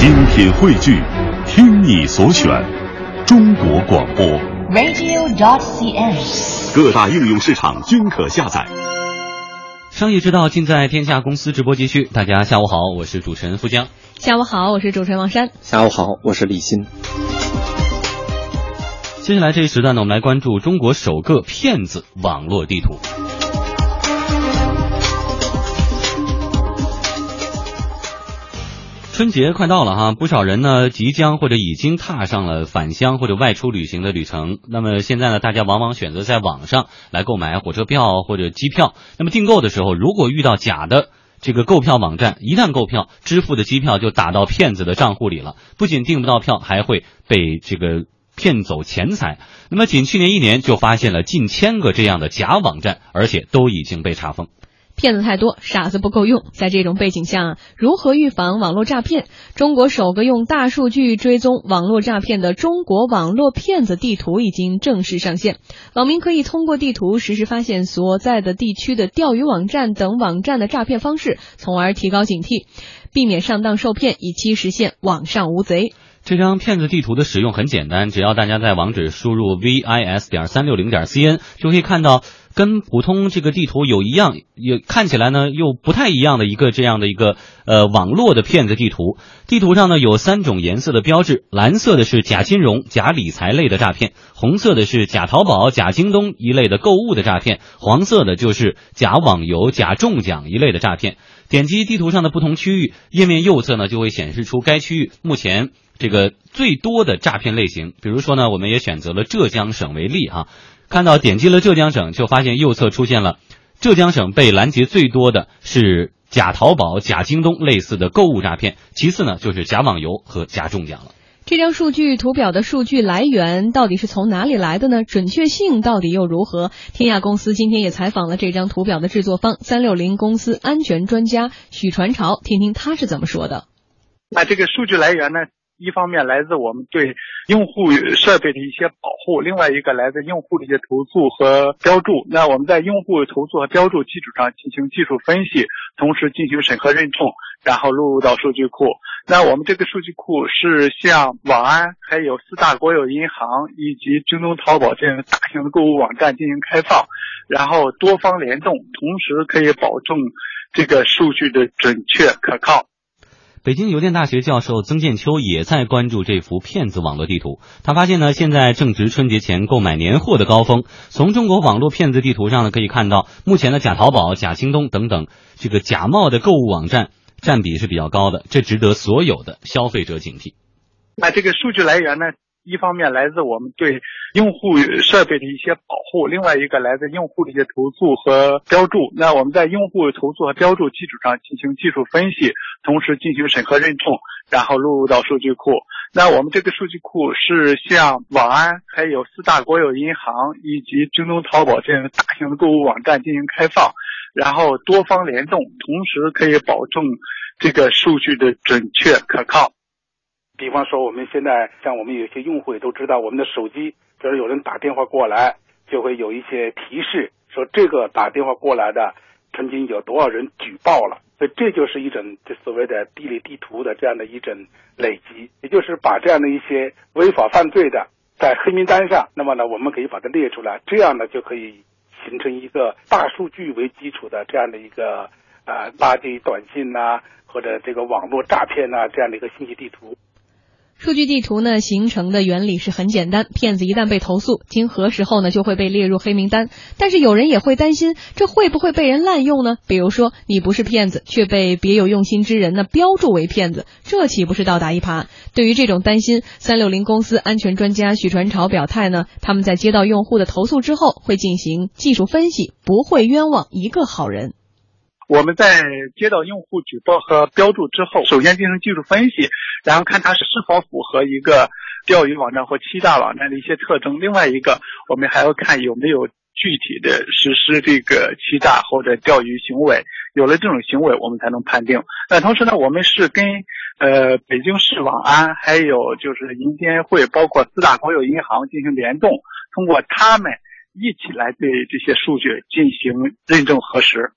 精品汇聚，听你所选，中国广播。radio.dot.cn，。各大应用市场均可下载。商业之道尽在天下公司直播继续。大家下午好，我是主持人付江。下午好，我是主持人王珊。下午好，我是李欣。接下来这一时段呢，我们来关注中国首个骗子网络地图。春节快到了哈，不少人呢即将或者已经踏上了返乡或者外出旅行的旅程。那么现在呢，大家往往选择在网上来购买火车票或者机票。那么订购的时候，如果遇到假的这个购票网站，一旦购票，支付的机票就打到骗子的账户里了，不仅订不到票，还会被这个骗走钱财。那么仅去年一年就发现了近千个这样的假网站，而且都已经被查封。骗子太多，傻子不够用。在这种背景下，如何预防网络诈骗？中国首个用大数据追踪网络诈骗的中国网络骗子地图已经正式上线。网民可以通过地图实时发现所在的地区的钓鱼网站等网站的诈骗方式，从而提高警惕，避免上当受骗，以期实现网上无贼。这张骗子地图的使用很简单，只要大家在网址输入 vis 点三六零点 cn，就可以看到跟普通这个地图有一样，也看起来呢又不太一样的一个这样的一个呃网络的骗子地图。地图上呢有三种颜色的标志，蓝色的是假金融、假理财类的诈骗，红色的是假淘宝、假京东一类的购物的诈骗，黄色的就是假网游、假中奖一类的诈骗。点击地图上的不同区域，页面右侧呢就会显示出该区域目前这个最多的诈骗类型。比如说呢，我们也选择了浙江省为例哈，看到点击了浙江省，就发现右侧出现了浙江省被拦截最多的是假淘宝、假京东类似的购物诈骗，其次呢就是假网游和假中奖了。这张数据图表的数据来源到底是从哪里来的呢？准确性到底又如何？天亚公司今天也采访了这张图表的制作方三六零公司安全专家许传朝，听听他是怎么说的。那这个数据来源呢？一方面来自我们对用户设备的一些保护，另外一个来自用户的一些投诉和标注。那我们在用户投诉和标注基础上进行技术分析，同时进行审核认证，然后录入到数据库。那我们这个数据库是向网安、还有四大国有银行以及京东、淘宝这样大型的购物网站进行开放，然后多方联动，同时可以保证这个数据的准确可靠。北京邮电大学教授曾建秋也在关注这幅骗子网络地图。他发现呢，现在正值春节前购买年货的高峰。从中国网络骗子地图上呢，可以看到，目前的假淘宝、假京东等等这个假冒的购物网站占比是比较高的，这值得所有的消费者警惕。那这个数据来源呢？一方面来自我们对用户设备的一些保护，另外一个来自用户的一些投诉和标注。那我们在用户投诉和标注基础上进行技术分析，同时进行审核认证，然后录入到数据库。那我们这个数据库是向网安、还有四大国有银行以及京东、淘宝这样的大型的购物网站进行开放，然后多方联动，同时可以保证这个数据的准确可靠。比方说，我们现在像我们有些用户也都知道，我们的手机，比如有人打电话过来，就会有一些提示说这个打电话过来的曾经有多少人举报了，所以这就是一种这所谓的地理地图的这样的一种累积，也就是把这样的一些违法犯罪的在黑名单上，那么呢，我们可以把它列出来，这样呢就可以形成一个大数据为基础的这样的一个啊垃圾短信呐、啊，或者这个网络诈骗呐、啊、这样的一个信息地图。数据地图呢形成的原理是很简单，骗子一旦被投诉，经核实后呢就会被列入黑名单。但是有人也会担心，这会不会被人滥用呢？比如说你不是骗子，却被别有用心之人呢标注为骗子，这岂不是倒打一耙？对于这种担心，三六零公司安全专家许传潮表态呢，他们在接到用户的投诉之后，会进行技术分析，不会冤枉一个好人。我们在接到用户举报和标注之后，首先进行技术分析，然后看它是否符合一个钓鱼网站或欺诈网站的一些特征。另外一个，我们还要看有没有具体的实施这个欺诈或者钓鱼行为。有了这种行为，我们才能判定。那同时呢，我们是跟呃北京市网安还有就是银监会，包括四大国有银行进行联动，通过他们一起来对这些数据进行认证核实。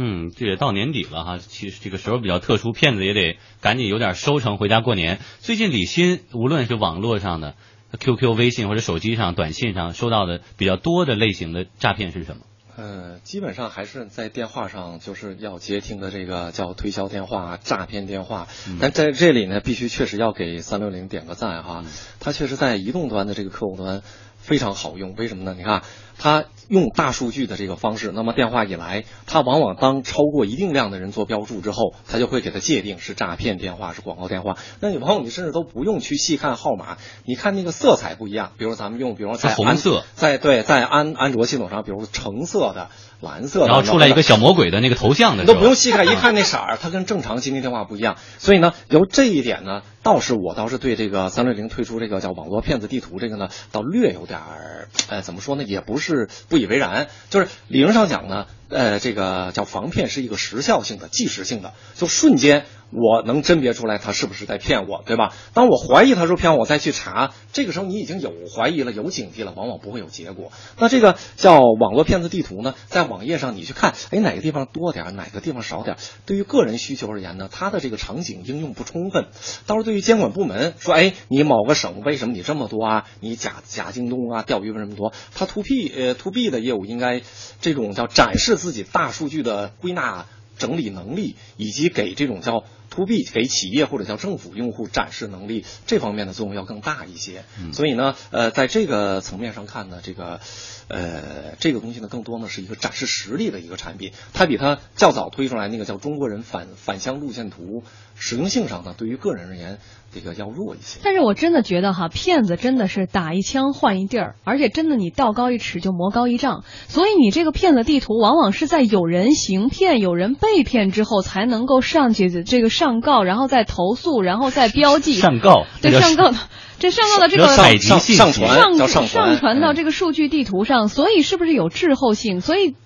嗯，这也到年底了哈，其实这个时候比较特殊，骗子也得赶紧有点收成回家过年。最近李欣无论是网络上的 QQ、微信或者手机上、短信上收到的比较多的类型的诈骗是什么？呃，基本上还是在电话上，就是要接听的这个叫推销电话、诈骗电话。但在这里呢，必须确实要给三六零点个赞哈，它确实在移动端的这个客户端非常好用。为什么呢？你看。它用大数据的这个方式，那么电话一来，它往往当超过一定量的人做标注之后，它就会给它界定是诈骗电话，是广告电话。那你朋友你甚至都不用去细看号码，你看那个色彩不一样，比如咱们用，比如在红色，在对，在安安卓系统上，比如橙色的、蓝色的，然后出来一个小魔鬼的那个头像的，你都不用细看，一看那色儿，它跟正常接听电话不一样。所以呢，由这一点呢，倒是我倒是对这个三六零推出这个叫网络骗子地图这个呢，倒略有点儿，哎，怎么说呢，也不是不。不以为然，就是理论上讲呢，呃，这个叫防骗是一个时效性的、即时性的，就瞬间。我能甄别出来他是不是在骗我，对吧？当我怀疑他是骗我，再去查，这个时候你已经有怀疑了，有警惕了，往往不会有结果。那这个叫网络骗子地图呢，在网页上你去看，哎，哪个地方多点，哪个地方少点？对于个人需求而言呢，它的这个场景应用不充分。到时候对于监管部门说，哎，你某个省为什么你这么多啊？你假假京东啊，钓鱼为什么多？它 to p 呃 to B 的业务应该这种叫展示自己大数据的归纳整理能力，以及给这种叫。To B 给企业或者叫政府用户展示能力，这方面的作用要更大一些。所以呢，呃，在这个层面上看呢，这个，呃，这个东西呢，更多呢是一个展示实力的一个产品。它比它较早推出来那个叫中国人返返乡路线图，实用性上呢，对于个人而言。这个要弱一些，但是我真的觉得哈，骗子真的是打一枪换一地儿，而且真的你道高一尺就魔高一丈，所以你这个骗子地图往往是在有人行骗、有人被骗之后才能够上去这个上告，然后再投诉，然后再标记上告，对上告的这上告的这个上上传上上传到这个数据地图上，所以是不是有滞后性？所以。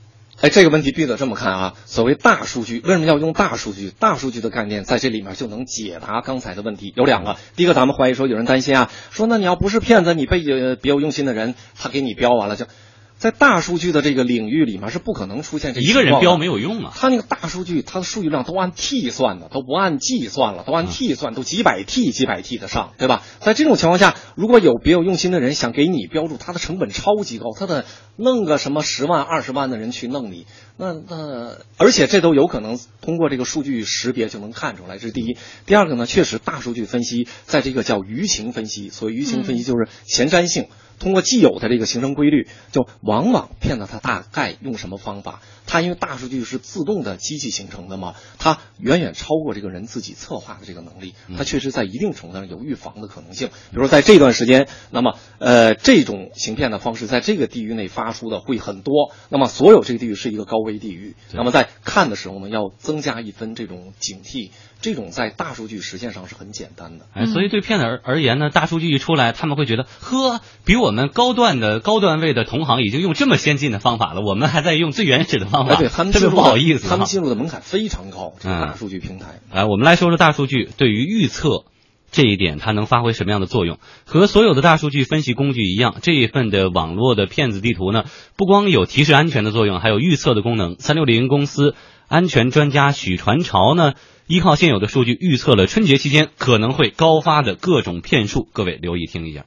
哎，这个问题必须得这么看啊！所谓大数据，为什么要用大数据？大数据的概念在这里面就能解答刚才的问题。有两个，第一个，咱们怀疑说有人担心啊，说那你要不是骗子，你被别有用心的人他给你标完了就。在大数据的这个领域里面是不可能出现这一个人标没有用啊！他那个大数据，它的数据量都按 T 算的，都不按 G 算了，都按 T 算，都几百 T 几百 T 的上，对吧？在这种情况下，如果有别有用心的人想给你标注，他的成本超级高，他的弄个什么十万二十万的人去弄你，那那而且这都有可能通过这个数据识别就能看出来，这是第一。第二个呢，确实大数据分析在这个叫舆情分析，所谓舆情分析就是前瞻性。通过既有的这个形成规律，就往往骗子他大概用什么方法？他因为大数据是自动的机器形成的嘛，它远远超过这个人自己策划的这个能力。它确实在一定程度上有预防的可能性。比如说在这段时间，那么呃这种行骗的方式在这个地域内发出的会很多。那么所有这个地域是一个高危地域。那么在看的时候呢，要增加一分这种警惕。这种在大数据实现上是很简单的，哎，所以对骗子而而言呢，大数据一出来，他们会觉得，呵，比我们高段的高段位的同行已经用这么先进的方法了，我们还在用最原始的方法，对他们特别不好意思，他们进入的门槛非常高，这个大数据平台。哎，我们来说说大数据对于预测这一点，它能发挥什么样的作用？和所有的大数据分析工具一样，这一份的网络的骗子地图呢，不光有提示安全的作用，还有预测的功能。三六零公司安全专家许传潮呢？依靠现有的数据预测了春节期间可能会高发的各种骗术，各位留意听一下。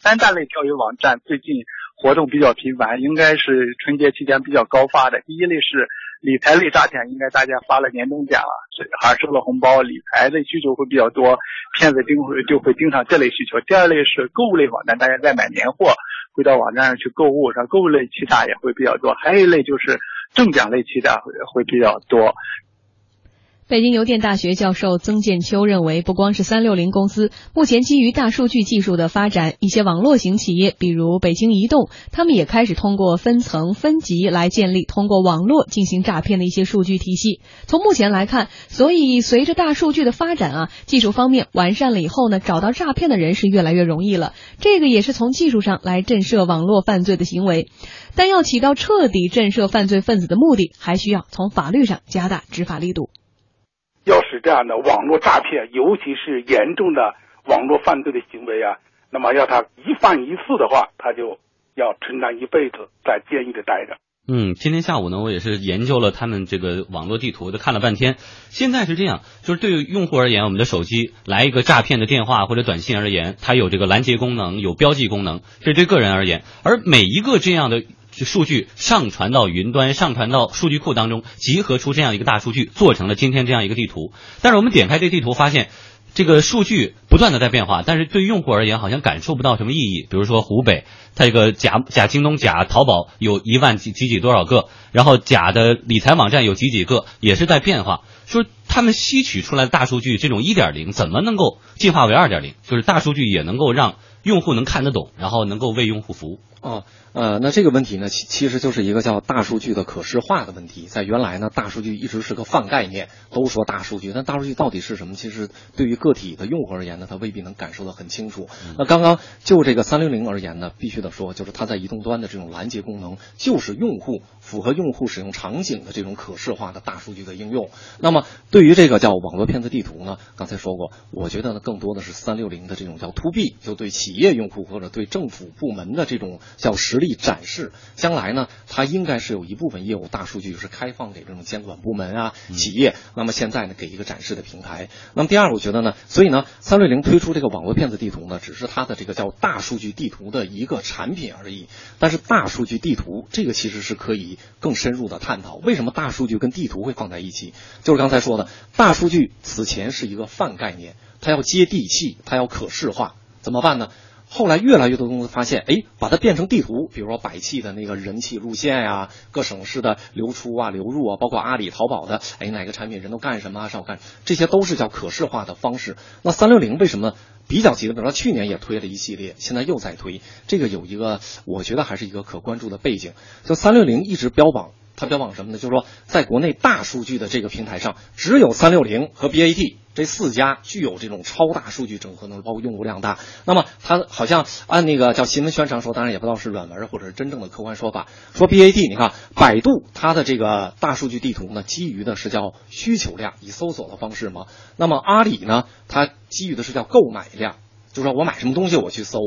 三大类钓鱼网站最近活动比较频繁，应该是春节期间比较高发的。第一类是理财类诈骗，应该大家发了年终奖了，还收了红包，理财的需求会比较多，骗子盯会就会盯上这类需求。第二类是购物类网站，大家在买年货会到网站上去购物，上购物类欺诈也会比较多。还有一类就是中奖类期待会会比较多。北京邮电大学教授曾建秋认为，不光是三六零公司，目前基于大数据技术的发展，一些网络型企业，比如北京移动，他们也开始通过分层分级来建立通过网络进行诈骗的一些数据体系。从目前来看，所以随着大数据的发展啊，技术方面完善了以后呢，找到诈骗的人是越来越容易了。这个也是从技术上来震慑网络犯罪的行为。但要起到彻底震慑犯罪分子的目的，还需要从法律上加大执法力度。要使这样的网络诈骗，尤其是严重的网络犯罪的行为啊，那么要他一犯一次的话，他就要承担一辈子在监狱里待着。嗯，今天下午呢，我也是研究了他们这个网络地图的，看了半天。现在是这样，就是对于用户而言，我们的手机来一个诈骗的电话或者短信而言，它有这个拦截功能，有标记功能，这对个人而言。而每一个这样的数据上传到云端，上传到数据库当中，集合出这样一个大数据，做成了今天这样一个地图。但是我们点开这地图，发现。这个数据不断的在变化，但是对于用户而言，好像感受不到什么意义。比如说湖北，它这个假假京东、假淘宝有一万几几几多少个，然后假的理财网站有几几个，也是在变化。说他们吸取出来的大数据，这种一点零怎么能够进化为二点零？就是大数据也能够让用户能看得懂，然后能够为用户服务。哦，呃，那这个问题呢，其其实就是一个叫大数据的可视化的问题。在原来呢，大数据一直是个泛概念，都说大数据，但大数据到底是什么？其实对于个体的用户而言呢，他未必能感受的很清楚。那刚刚就这个三六零而言呢，必须得说，就是它在移动端的这种拦截功能，就是用户符合用户使用场景的这种可视化的大数据的应用。那么对于这个叫网络骗子地图呢，刚才说过，我觉得呢，更多的是三六零的这种叫 to B，就对企业用户或者对政府部门的这种。叫实力展示，将来呢，它应该是有一部分业务大数据是开放给这种监管部门啊、企业。那么现在呢，给一个展示的平台。那么第二，我觉得呢，所以呢，三六零推出这个网络骗子地图呢，只是它的这个叫大数据地图的一个产品而已。但是大数据地图这个其实是可以更深入的探讨，为什么大数据跟地图会放在一起？就是刚才说的，大数据此前是一个泛概念，它要接地气，它要可视化，怎么办呢？后来越来越多公司发现，哎，把它变成地图，比如说百汽的那个人气路线呀，各省市的流出啊、流入啊，包括阿里、淘宝的，哎，哪个产品人都干什么，上午干，这些都是叫可视化的方式。那三六零为什么比较急的？比如说去年也推了一系列，现在又在推，这个有一个，我觉得还是一个可关注的背景。就三六零一直标榜。它标榜什么呢？就是说，在国内大数据的这个平台上，只有三六零和 BAT 这四家具有这种超大数据整合能力，包括用户量大。那么，它好像按那个叫新闻宣传说，当然也不知道是软文或者是真正的客观说法。说 BAT，你看，百度它的这个大数据地图呢，基于的是叫需求量，以搜索的方式嘛。那么阿里呢，它基于的是叫购买量，就是说我买什么东西我去搜。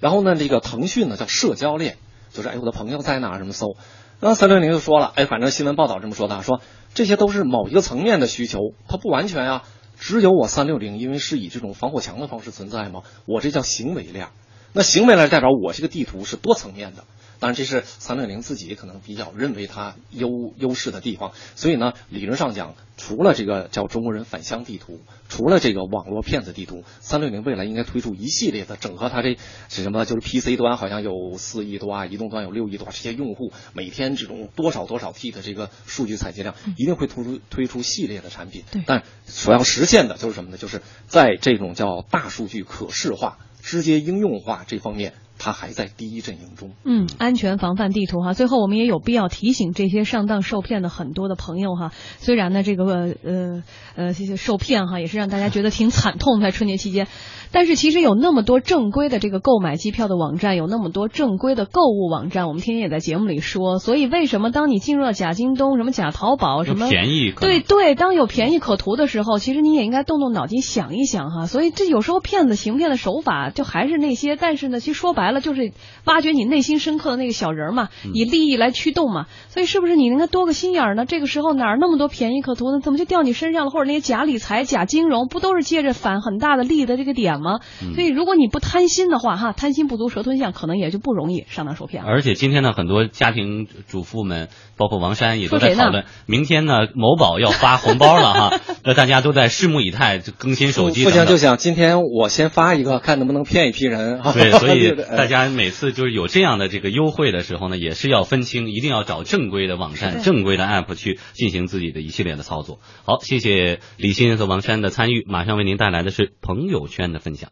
然后呢，这个腾讯呢叫社交链，就是哎我的朋友在哪什么搜。那三六零就说了，哎，反正新闻报道这么说的，说这些都是某一个层面的需求，它不完全啊。只有我三六零，因为是以这种防火墙的方式存在嘛，我这叫行为链。那行为来代表我这个地图是多层面的。当然，这是三六零自己可能比较认为它优优势的地方。所以呢，理论上讲，除了这个叫中国人返乡地图，除了这个网络骗子地图，三六零未来应该推出一系列的整合。它这是什么？就是 PC 端好像有四亿多啊，移动端有六亿多，啊这些用户每天这种多少多少 T 的这个数据采集量，一定会推出推出系列的产品。但所要实现的就是什么呢？就是在这种叫大数据可视化、直接应用化这方面。它还在第一阵营中。嗯，安全防范地图哈。最后，我们也有必要提醒这些上当受骗的很多的朋友哈。虽然呢，这个呃呃谢谢受骗哈，也是让大家觉得挺惨痛，在春节期间。但是其实有那么多正规的这个购买机票的网站，有那么多正规的购物网站，我们天天也在节目里说。所以为什么当你进入了假京东、什么假淘宝、什么便宜，对对，当有便宜可图的时候，其实你也应该动动脑筋想一想哈。所以这有时候骗子行骗的手法就还是那些，但是呢，其实说白了就是挖掘你内心深刻的那个小人嘛，以利益来驱动嘛。所以是不是你应该多个心眼儿呢？这个时候哪儿那么多便宜可图呢？怎么就掉你身上了？或者那些假理财、假金融，不都是借着反很大的利益的这个点吗？所以。如果你不贪心的话，哈，贪心不足蛇吞象，可能也就不容易上当受骗了。而且今天呢，很多家庭主妇们，包括王珊也都在讨论，明天呢，某宝要发红包了哈，那大家都在拭目以待，就更新手机。不行就想今天我先发一个，看能不能骗一批人。对，所以 大家每次就是有这样的这个优惠的时候呢，也是要分清，一定要找正规的网站、正规的 app 去进行自己的一系列的操作。好，谢谢李欣和王珊的参与，马上为您带来的是朋友圈的分享。